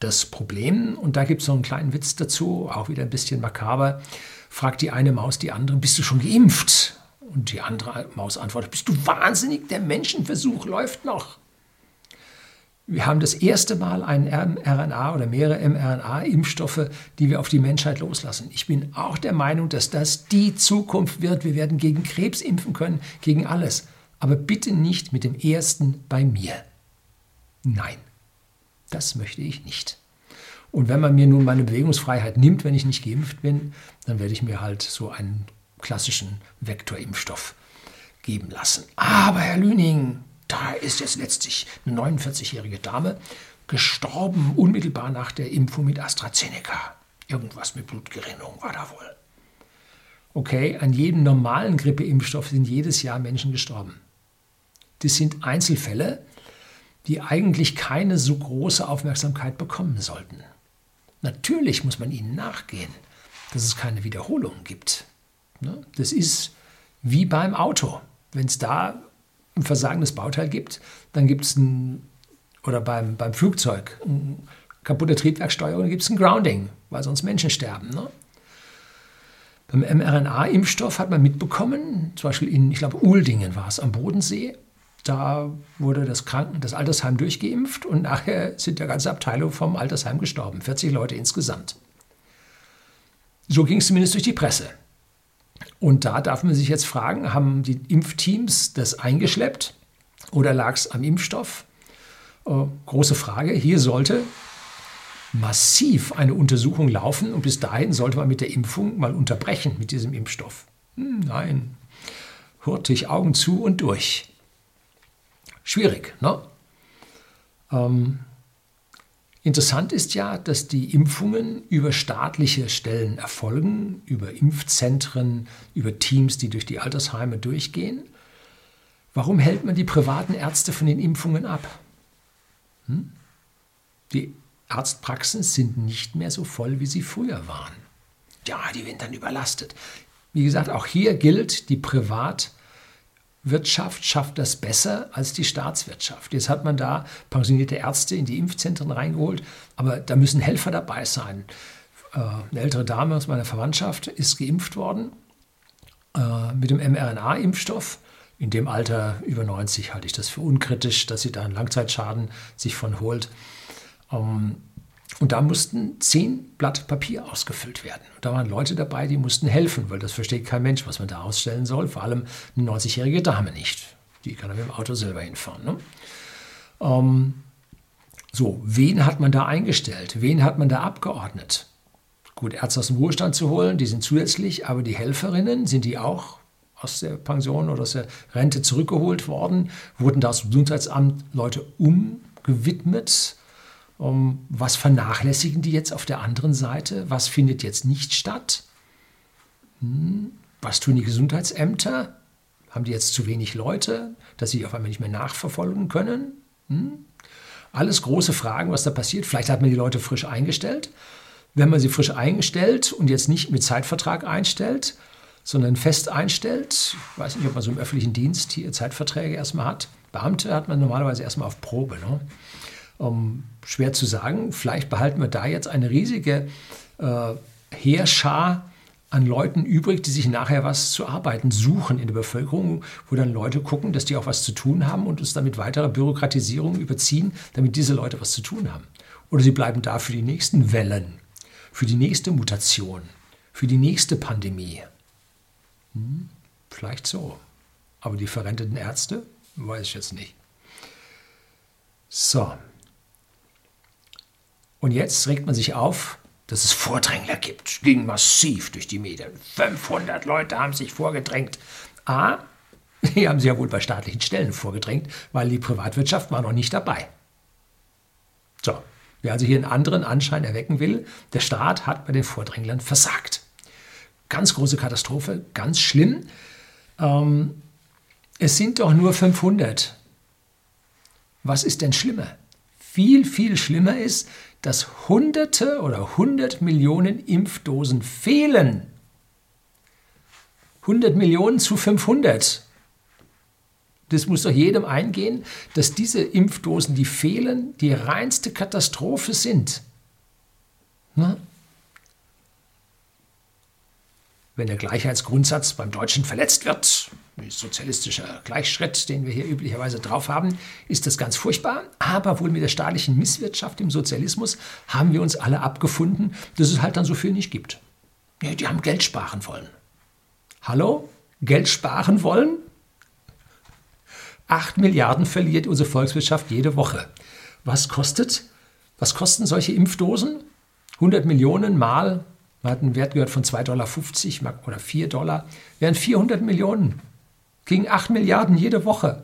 Das Problem, und da gibt es so einen kleinen Witz dazu, auch wieder ein bisschen makaber, fragt die eine Maus die andere, bist du schon geimpft? Und die andere Maus antwortet, bist du wahnsinnig, der Menschenversuch läuft noch. Wir haben das erste Mal einen mRNA oder mehrere mRNA-Impfstoffe, die wir auf die Menschheit loslassen. Ich bin auch der Meinung, dass das die Zukunft wird. Wir werden gegen Krebs impfen können, gegen alles. Aber bitte nicht mit dem ersten bei mir. Nein, das möchte ich nicht. Und wenn man mir nun meine Bewegungsfreiheit nimmt, wenn ich nicht geimpft bin, dann werde ich mir halt so einen klassischen Vektorimpfstoff geben lassen. Aber Herr Lüning, da ist jetzt letztlich eine 49-jährige Dame gestorben, unmittelbar nach der Impfung mit AstraZeneca. Irgendwas mit Blutgerinnung war da wohl. Okay, an jedem normalen Grippeimpfstoff sind jedes Jahr Menschen gestorben. Das sind Einzelfälle, die eigentlich keine so große Aufmerksamkeit bekommen sollten. Natürlich muss man ihnen nachgehen, dass es keine Wiederholungen gibt. Ne? Das ist wie beim Auto. Wenn es da ein versagendes Bauteil gibt, dann gibt es ein, oder beim, beim Flugzeug, eine kaputte Triebwerksteuerung, gibt es ein Grounding, weil sonst Menschen sterben. Ne? Beim mRNA-Impfstoff hat man mitbekommen, zum Beispiel in, ich glaube, Uldingen war es, am Bodensee, da wurde das Kranken, das Altersheim durchgeimpft und nachher sind der ganze Abteilung vom Altersheim gestorben. 40 Leute insgesamt. So ging es zumindest durch die Presse. Und da darf man sich jetzt fragen, haben die Impfteams das eingeschleppt oder lag es am Impfstoff? Äh, große Frage. Hier sollte massiv eine Untersuchung laufen und bis dahin sollte man mit der Impfung mal unterbrechen mit diesem Impfstoff. Hm, nein, hurtig Augen zu und durch. Schwierig, ne? Ähm, Interessant ist ja, dass die Impfungen über staatliche Stellen erfolgen, über Impfzentren, über Teams, die durch die Altersheime durchgehen. Warum hält man die privaten Ärzte von den Impfungen ab? Hm? Die Arztpraxen sind nicht mehr so voll, wie sie früher waren. Ja, die werden dann überlastet. Wie gesagt, auch hier gilt, die Privat- Wirtschaft schafft das besser als die Staatswirtschaft. Jetzt hat man da pensionierte Ärzte in die Impfzentren reingeholt, aber da müssen Helfer dabei sein. Äh, eine ältere Dame aus meiner Verwandtschaft ist geimpft worden äh, mit dem mRNA-Impfstoff. In dem Alter über 90 halte ich das für unkritisch, dass sie da einen Langzeitschaden sich von holt. Ähm, und da mussten zehn Blatt Papier ausgefüllt werden. Und da waren Leute dabei, die mussten helfen, weil das versteht kein Mensch, was man da ausstellen soll. Vor allem eine 90-jährige Dame nicht. Die kann er mit dem Auto selber hinfahren. Ne? Ähm, so, wen hat man da eingestellt? Wen hat man da abgeordnet? Gut, Ärzte aus dem Ruhestand zu holen, die sind zusätzlich, aber die Helferinnen, sind die auch aus der Pension oder aus der Rente zurückgeholt worden? Wurden da aus dem Gesundheitsamt Leute umgewidmet? Um, was vernachlässigen die jetzt auf der anderen Seite? Was findet jetzt nicht statt? Hm, was tun die Gesundheitsämter? Haben die jetzt zu wenig Leute, dass sie auf einmal nicht mehr nachverfolgen können? Hm? Alles große Fragen, was da passiert. Vielleicht hat man die Leute frisch eingestellt. Wenn man sie frisch eingestellt und jetzt nicht mit Zeitvertrag einstellt, sondern fest einstellt, ich weiß nicht, ob man so im öffentlichen Dienst hier Zeitverträge erstmal hat. Beamte hat man normalerweise erstmal auf Probe. Ne? Um, schwer zu sagen. Vielleicht behalten wir da jetzt eine riesige äh, Heerschar an Leuten übrig, die sich nachher was zu arbeiten suchen in der Bevölkerung, wo dann Leute gucken, dass die auch was zu tun haben und uns damit weitere Bürokratisierung überziehen, damit diese Leute was zu tun haben. Oder sie bleiben da für die nächsten Wellen, für die nächste Mutation, für die nächste Pandemie. Hm, vielleicht so. Aber die verrenteten Ärzte, weiß ich jetzt nicht. So, und jetzt regt man sich auf, dass es Vordrängler gibt. Ging massiv durch die Medien. 500 Leute haben sich vorgedrängt. A, die haben sich ja wohl bei staatlichen Stellen vorgedrängt, weil die Privatwirtschaft war noch nicht dabei. So, wer also hier einen anderen Anschein erwecken will, der Staat hat bei den Vordränglern versagt. Ganz große Katastrophe, ganz schlimm. Ähm, es sind doch nur 500. Was ist denn schlimmer? Viel, viel schlimmer ist, dass Hunderte oder hundert Millionen Impfdosen fehlen. 100 Millionen zu 500. Das muss doch jedem eingehen, dass diese Impfdosen, die fehlen, die reinste Katastrophe sind. Ne? Wenn der Gleichheitsgrundsatz beim Deutschen verletzt wird, sozialistischer Gleichschritt, den wir hier üblicherweise drauf haben, ist das ganz furchtbar. Aber wohl mit der staatlichen Misswirtschaft im Sozialismus haben wir uns alle abgefunden, dass es halt dann so viel nicht gibt. Ja, die haben Geld sparen wollen. Hallo? Geld sparen wollen? Acht Milliarden verliert unsere Volkswirtschaft jede Woche. Was kostet? Was kosten solche Impfdosen? 100 Millionen mal, man hat einen Wert gehört von 2,50 Dollar oder 4 Dollar, wären 400 Millionen gegen 8 Milliarden jede Woche.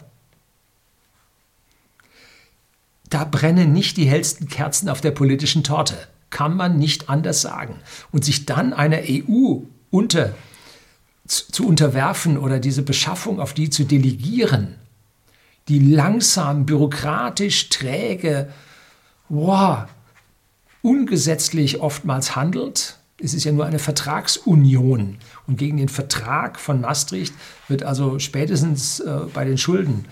Da brennen nicht die hellsten Kerzen auf der politischen Torte. Kann man nicht anders sagen. Und sich dann einer EU unter, zu unterwerfen oder diese Beschaffung auf die zu delegieren, die langsam, bürokratisch, träge, wow, ungesetzlich oftmals handelt, es ist ja nur eine Vertragsunion. Und gegen den Vertrag von Maastricht wird also spätestens äh, bei den Schulden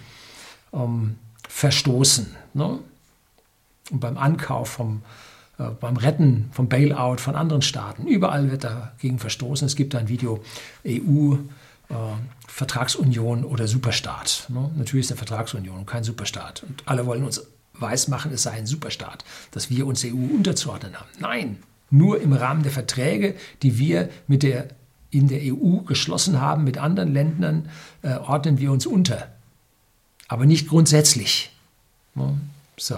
ähm, verstoßen. Ne? Und beim Ankauf, vom, äh, beim Retten, vom Bailout von anderen Staaten. Überall wird dagegen verstoßen. Es gibt ein Video EU. Äh, Vertragsunion oder Superstaat. Ne? Natürlich ist eine Vertragsunion kein Superstaat. Und alle wollen uns weismachen, es sei ein Superstaat, dass wir uns der EU unterzuordnen haben. Nein, nur im Rahmen der Verträge, die wir mit der, in der EU geschlossen haben mit anderen Ländern, äh, ordnen wir uns unter. Aber nicht grundsätzlich. So.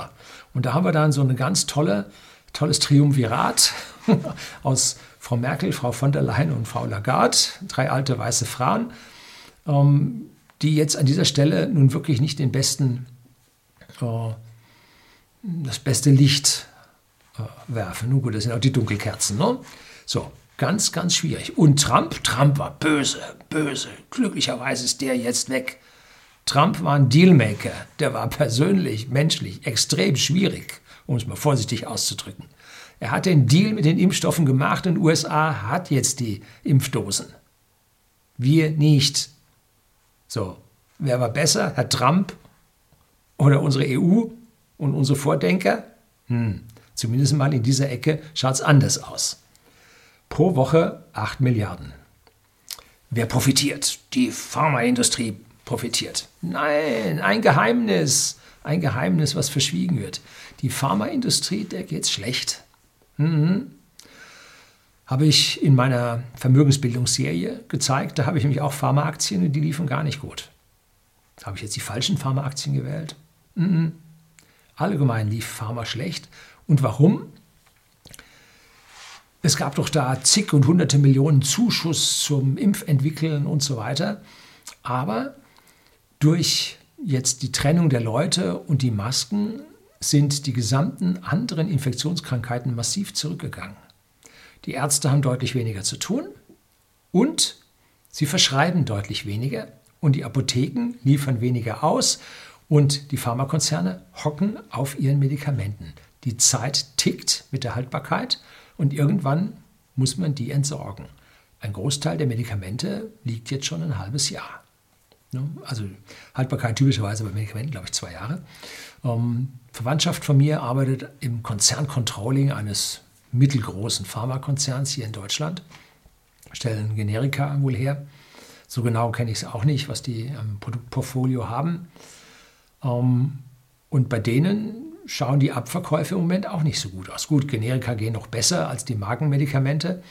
Und da haben wir dann so ein ganz tolle, tolles Triumvirat aus Frau Merkel, Frau von der Leyen und Frau Lagarde, drei alte weiße Frauen, ähm, die jetzt an dieser Stelle nun wirklich nicht den besten, äh, das beste Licht äh, werfen. Nun gut, das sind auch die Dunkelkerzen. Ne? So, ganz, ganz schwierig. Und Trump, Trump war böse, böse. Glücklicherweise ist der jetzt weg. Trump war ein Dealmaker. Der war persönlich, menschlich extrem schwierig, um es mal vorsichtig auszudrücken. Er hat den Deal mit den Impfstoffen gemacht und USA hat jetzt die Impfdosen. Wir nicht. So, wer war besser? Herr Trump oder unsere EU und unsere Vordenker? Hm. Zumindest mal in dieser Ecke schaut es anders aus. Pro Woche 8 Milliarden. Wer profitiert? Die Pharmaindustrie profitiert. Nein, ein Geheimnis. Ein Geheimnis, was verschwiegen wird. Die Pharmaindustrie, der geht es schlecht. Mhm. Habe ich in meiner Vermögensbildungsserie gezeigt. Da habe ich nämlich auch Pharmaaktien und die liefen gar nicht gut. Habe ich jetzt die falschen Pharmaaktien gewählt? Mhm. Allgemein lief Pharma schlecht und warum? Es gab doch da zig und hunderte Millionen Zuschuss zum Impfentwickeln und so weiter. Aber durch jetzt die Trennung der Leute und die Masken sind die gesamten anderen Infektionskrankheiten massiv zurückgegangen. Die Ärzte haben deutlich weniger zu tun und sie verschreiben deutlich weniger und die Apotheken liefern weniger aus und die Pharmakonzerne hocken auf ihren Medikamenten. Die Zeit tickt mit der Haltbarkeit und irgendwann muss man die entsorgen. Ein Großteil der Medikamente liegt jetzt schon ein halbes Jahr. Ne? Also Haltbarkeit typischerweise bei Medikamenten, glaube ich, zwei Jahre. Ähm, Verwandtschaft von mir arbeitet im Konzerncontrolling eines mittelgroßen Pharmakonzerns hier in Deutschland, stellen Generika wohl her. So genau kenne ich es auch nicht, was die im Produktportfolio haben. Ähm, und bei denen schauen die Abverkäufe im Moment auch nicht so gut aus. Gut, Generika gehen noch besser als die Markenmedikamente,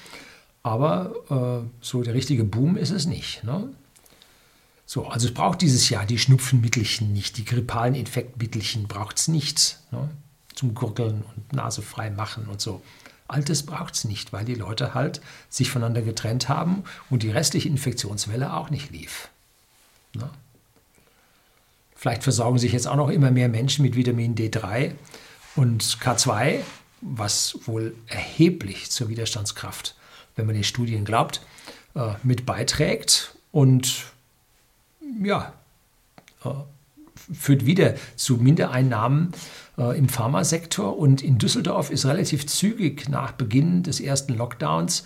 aber äh, so der richtige Boom ist es nicht. Ne? So, also es braucht dieses Jahr die Schnupfenmittelchen nicht, die grippalen Infektmittelchen braucht es nicht ne? zum Gurgeln und Nase frei machen und so. Altes braucht es nicht, weil die Leute halt sich voneinander getrennt haben und die restliche Infektionswelle auch nicht lief. Ne? Vielleicht versorgen sich jetzt auch noch immer mehr Menschen mit Vitamin D3 und K2, was wohl erheblich zur Widerstandskraft, wenn man den Studien glaubt, äh, mit beiträgt und ja, äh, führt wieder zu Mindereinnahmen äh, im Pharmasektor. Und in Düsseldorf ist relativ zügig nach Beginn des ersten Lockdowns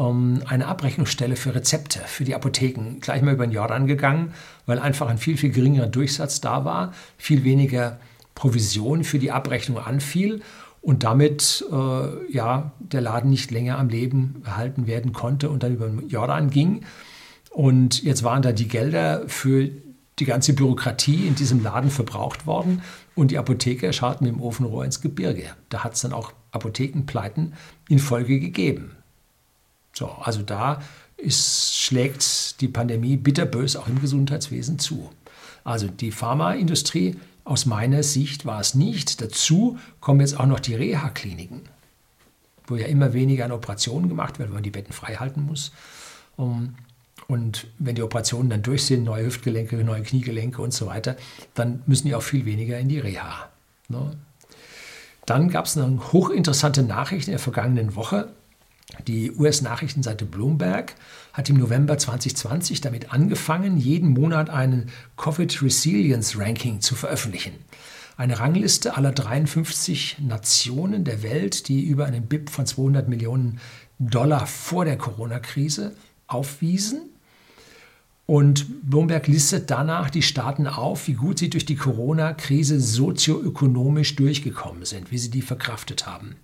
ähm, eine Abrechnungsstelle für Rezepte für die Apotheken gleich mal über den Jordan gegangen, weil einfach ein viel, viel geringerer Durchsatz da war, viel weniger Provision für die Abrechnung anfiel und damit äh, ja, der Laden nicht länger am Leben erhalten werden konnte und dann über den Jordan ging. Und jetzt waren da die Gelder für die ganze Bürokratie in diesem Laden verbraucht worden und die Apotheker scharten mit dem Ofenrohr ins Gebirge. Da hat es dann auch Apothekenpleiten in Folge gegeben. So, also da ist, schlägt die Pandemie bitterbös auch im Gesundheitswesen zu. Also die Pharmaindustrie aus meiner Sicht war es nicht. Dazu kommen jetzt auch noch die Reha-Kliniken, wo ja immer weniger an Operationen gemacht wird, weil man die Betten frei halten muss. Und wenn die Operationen dann durch sind, neue Hüftgelenke, neue Kniegelenke und so weiter, dann müssen die auch viel weniger in die Reha. Ne? Dann gab es eine hochinteressante Nachricht in der vergangenen Woche. Die US-Nachrichtenseite Bloomberg hat im November 2020 damit angefangen, jeden Monat einen Covid Resilience Ranking zu veröffentlichen. Eine Rangliste aller 53 Nationen der Welt, die über einen BIP von 200 Millionen Dollar vor der Corona-Krise aufwiesen und Bloomberg listet danach die Staaten auf, wie gut sie durch die Corona-Krise sozioökonomisch durchgekommen sind, wie sie die verkraftet haben.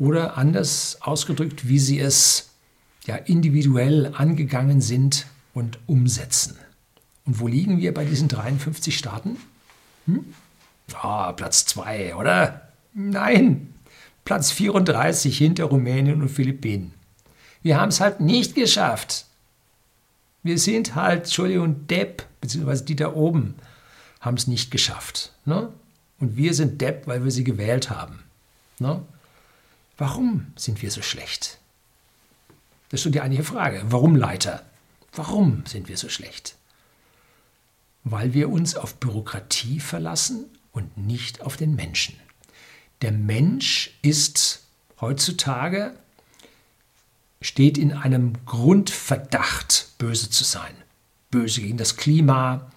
Oder anders ausgedrückt, wie sie es ja, individuell angegangen sind und umsetzen. Und wo liegen wir bei diesen 53 Staaten? Hm? Oh, Platz 2, oder? Nein, Platz 34 hinter Rumänien und Philippinen. Wir haben es halt nicht geschafft, wir sind halt, Entschuldigung, Depp, beziehungsweise die da oben haben es nicht geschafft. Ne? Und wir sind Depp, weil wir sie gewählt haben. Ne? Warum sind wir so schlecht? Das ist schon die eigentliche Frage. Warum, Leiter? Warum sind wir so schlecht? Weil wir uns auf Bürokratie verlassen und nicht auf den Menschen. Der Mensch ist heutzutage steht in einem Grundverdacht, böse zu sein. Böse gegen das Klima,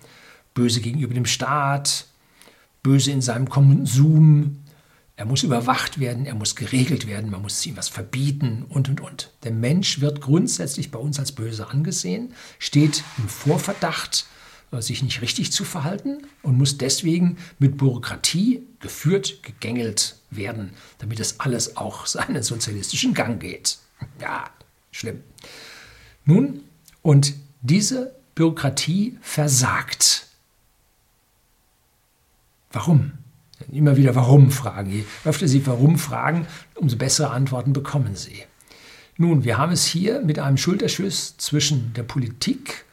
böse gegenüber dem Staat, böse in seinem Konsum. Er muss überwacht werden, er muss geregelt werden, man muss ihm was verbieten und, und, und. Der Mensch wird grundsätzlich bei uns als böse angesehen, steht im Vorverdacht, äh, sich nicht richtig zu verhalten und muss deswegen mit Bürokratie geführt, gegängelt werden, damit das alles auch seinen sozialistischen Gang geht. Ja, schlimm. Nun, und diese Bürokratie versagt. Warum? Immer wieder Warum fragen. Je öfter Sie Warum fragen, umso bessere Antworten bekommen Sie. Nun, wir haben es hier mit einem Schulterschuss zwischen der Politik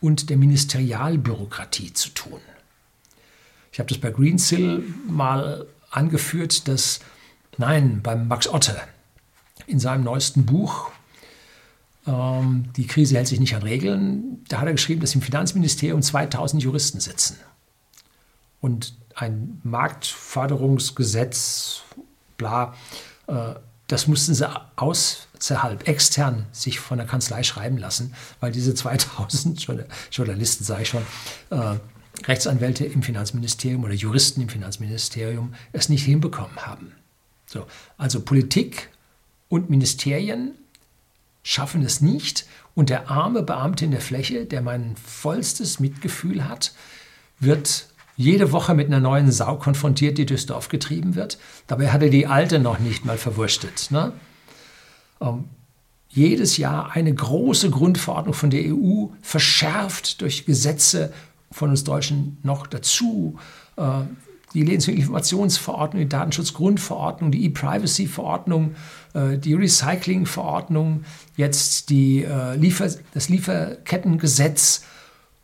und der Ministerialbürokratie zu tun. Ich habe das bei Greensill mal angeführt, dass, nein, beim Max Otte, in seinem neuesten Buch, ähm, Die Krise hält sich nicht an Regeln, da hat er geschrieben, dass im Finanzministerium 2000 Juristen sitzen. Und ein Marktförderungsgesetz, bla, äh, das mussten sie außerhalb, extern sich von der Kanzlei schreiben lassen, weil diese 2000 Journalisten, sage ich schon, äh, Rechtsanwälte im Finanzministerium oder Juristen im Finanzministerium es nicht hinbekommen haben. So, also Politik und Ministerien schaffen es nicht und der arme Beamte in der Fläche, der mein vollstes Mitgefühl hat, wird jede Woche mit einer neuen Sau konfrontiert, die durchs Dorf getrieben wird. Dabei hat er die alte noch nicht mal verwurstet. Ne? Ähm, jedes Jahr eine große Grundverordnung von der EU, verschärft durch Gesetze von uns Deutschen noch dazu. Äh, die Lebensmittelinformationsverordnung, die Datenschutzgrundverordnung, die E-Privacy-Verordnung, äh, die Recycling-Verordnung, jetzt die, äh, Liefer-, das Lieferkettengesetz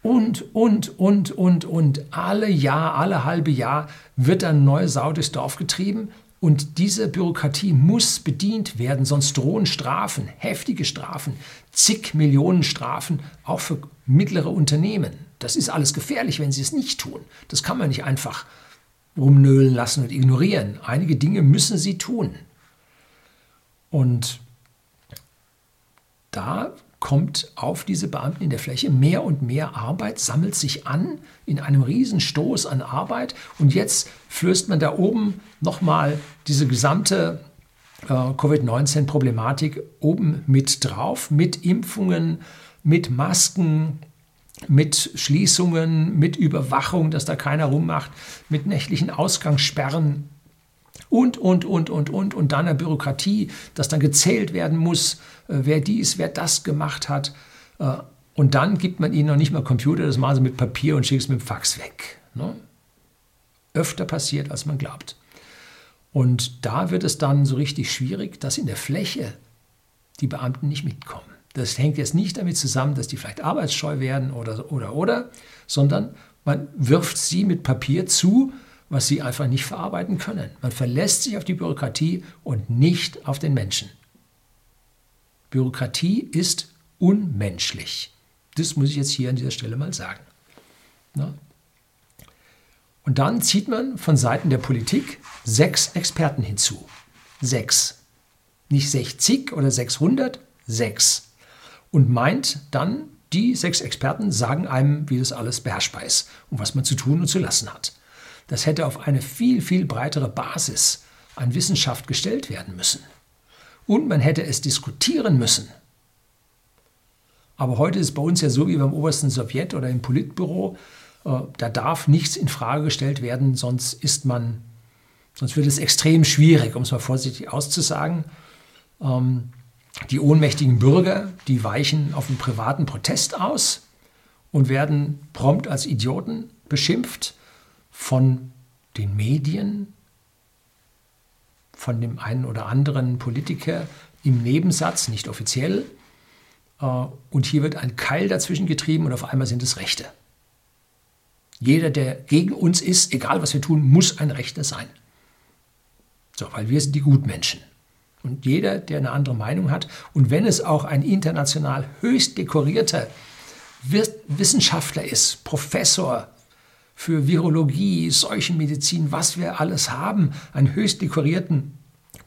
und, und, und, und, und. Alle Jahr, alle halbe Jahr wird eine neue Sau durchs Dorf getrieben. Und diese Bürokratie muss bedient werden, sonst drohen Strafen, heftige Strafen, zig Millionen Strafen, auch für mittlere Unternehmen. Das ist alles gefährlich, wenn sie es nicht tun. Das kann man nicht einfach rumnölen lassen und ignorieren. Einige Dinge müssen sie tun. Und da kommt auf diese Beamten in der Fläche mehr und mehr Arbeit, sammelt sich an in einem Riesenstoß an Arbeit. Und jetzt flößt man da oben nochmal diese gesamte äh, Covid-19-Problematik oben mit drauf, mit Impfungen, mit Masken, mit Schließungen, mit Überwachung, dass da keiner rummacht, mit nächtlichen Ausgangssperren und, und, und, und, und, und dann eine Bürokratie, dass dann gezählt werden muss, äh, wer dies, wer das gemacht hat. Äh, und dann gibt man ihnen noch nicht mal Computer, das machen sie mit Papier und schicken es mit dem Fax weg. Ne? Öfter passiert, als man glaubt. Und da wird es dann so richtig schwierig, dass in der Fläche die Beamten nicht mitkommen. Das hängt jetzt nicht damit zusammen, dass die vielleicht arbeitsscheu werden oder, oder, oder, sondern man wirft sie mit Papier zu, was sie einfach nicht verarbeiten können. Man verlässt sich auf die Bürokratie und nicht auf den Menschen. Bürokratie ist unmenschlich. Das muss ich jetzt hier an dieser Stelle mal sagen. Na? Und dann zieht man von Seiten der Politik sechs Experten hinzu. Sechs. Nicht 60 oder 600, sechs. Und meint dann, die sechs Experten sagen einem, wie das alles beherrschbar ist und was man zu tun und zu lassen hat. Das hätte auf eine viel, viel breitere Basis an Wissenschaft gestellt werden müssen. Und man hätte es diskutieren müssen. Aber heute ist es bei uns ja so wie beim obersten Sowjet oder im Politbüro. Äh, da darf nichts in Frage gestellt werden, sonst ist man, sonst wird es extrem schwierig, um es mal vorsichtig auszusagen. Ähm, die ohnmächtigen Bürger, die weichen auf einen privaten Protest aus und werden prompt als Idioten beschimpft von den Medien, von dem einen oder anderen Politiker im Nebensatz, nicht offiziell, äh, und hier wird ein Keil dazwischen getrieben und auf einmal sind es Rechte. Jeder, der gegen uns ist, egal was wir tun, muss ein Rechter sein. So, weil wir sind die Gutmenschen. Und jeder, der eine andere Meinung hat, und wenn es auch ein international höchst dekorierter Wissenschaftler ist, Professor für Virologie, Seuchenmedizin, was wir alles haben, einen höchst dekorierten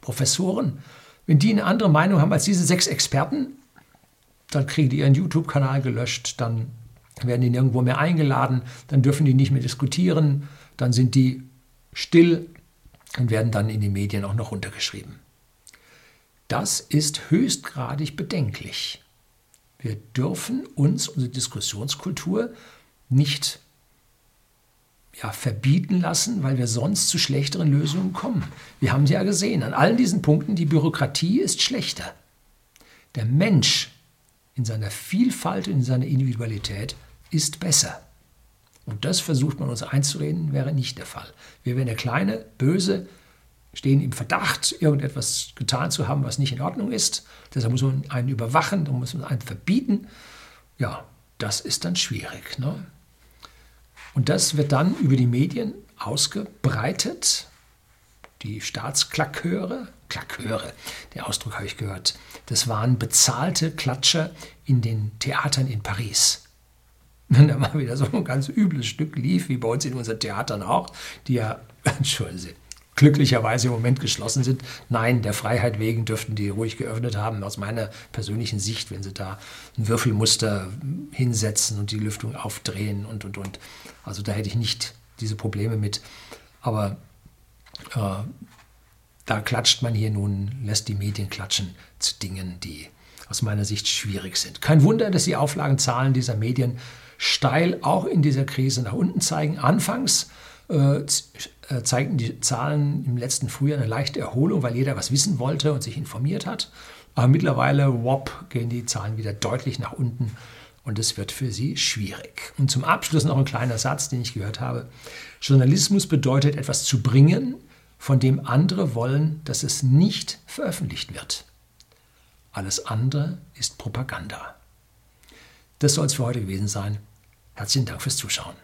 Professoren, wenn die eine andere Meinung haben als diese sechs Experten, dann kriegen die ihren YouTube-Kanal gelöscht, dann werden die nirgendwo mehr eingeladen, dann dürfen die nicht mehr diskutieren, dann sind die still und werden dann in den Medien auch noch runtergeschrieben. Das ist höchstgradig bedenklich. Wir dürfen uns unsere Diskussionskultur nicht ja, verbieten lassen, weil wir sonst zu schlechteren Lösungen kommen. Wir haben ja gesehen, an allen diesen Punkten, die Bürokratie ist schlechter. Der Mensch in seiner Vielfalt in seiner Individualität ist besser. Und das versucht man uns einzureden, wäre nicht der Fall. Wir wären der Kleine, Böse, stehen im Verdacht, irgendetwas getan zu haben, was nicht in Ordnung ist. Deshalb muss man einen überwachen, dann muss man einen verbieten. Ja, das ist dann schwierig. Ne? Und das wird dann über die Medien ausgebreitet. Die Staatsklaköre, Klaköre, der Ausdruck habe ich gehört, das waren bezahlte Klatscher in den Theatern in Paris. Wenn da mal wieder so ein ganz übles Stück lief, wie bei uns in unseren Theatern auch, die ja, Entschuldigung, glücklicherweise im Moment geschlossen sind. Nein, der Freiheit wegen dürften die ruhig geöffnet haben, aus meiner persönlichen Sicht, wenn sie da ein Würfelmuster hinsetzen und die Lüftung aufdrehen und, und, und. Also da hätte ich nicht diese Probleme mit. Aber äh, da klatscht man hier nun, lässt die Medien klatschen zu Dingen, die aus meiner Sicht schwierig sind. Kein Wunder, dass die Auflagenzahlen dieser Medien steil auch in dieser Krise nach unten zeigen. Anfangs äh, zeigten die Zahlen im letzten Frühjahr eine leichte Erholung, weil jeder was wissen wollte und sich informiert hat. Aber mittlerweile, wop, gehen die Zahlen wieder deutlich nach unten und es wird für sie schwierig. Und zum Abschluss noch ein kleiner Satz, den ich gehört habe. Journalismus bedeutet etwas zu bringen, von dem andere wollen, dass es nicht veröffentlicht wird. Alles andere ist Propaganda. Das soll es für heute gewesen sein. Herzlichen Dank fürs Zuschauen.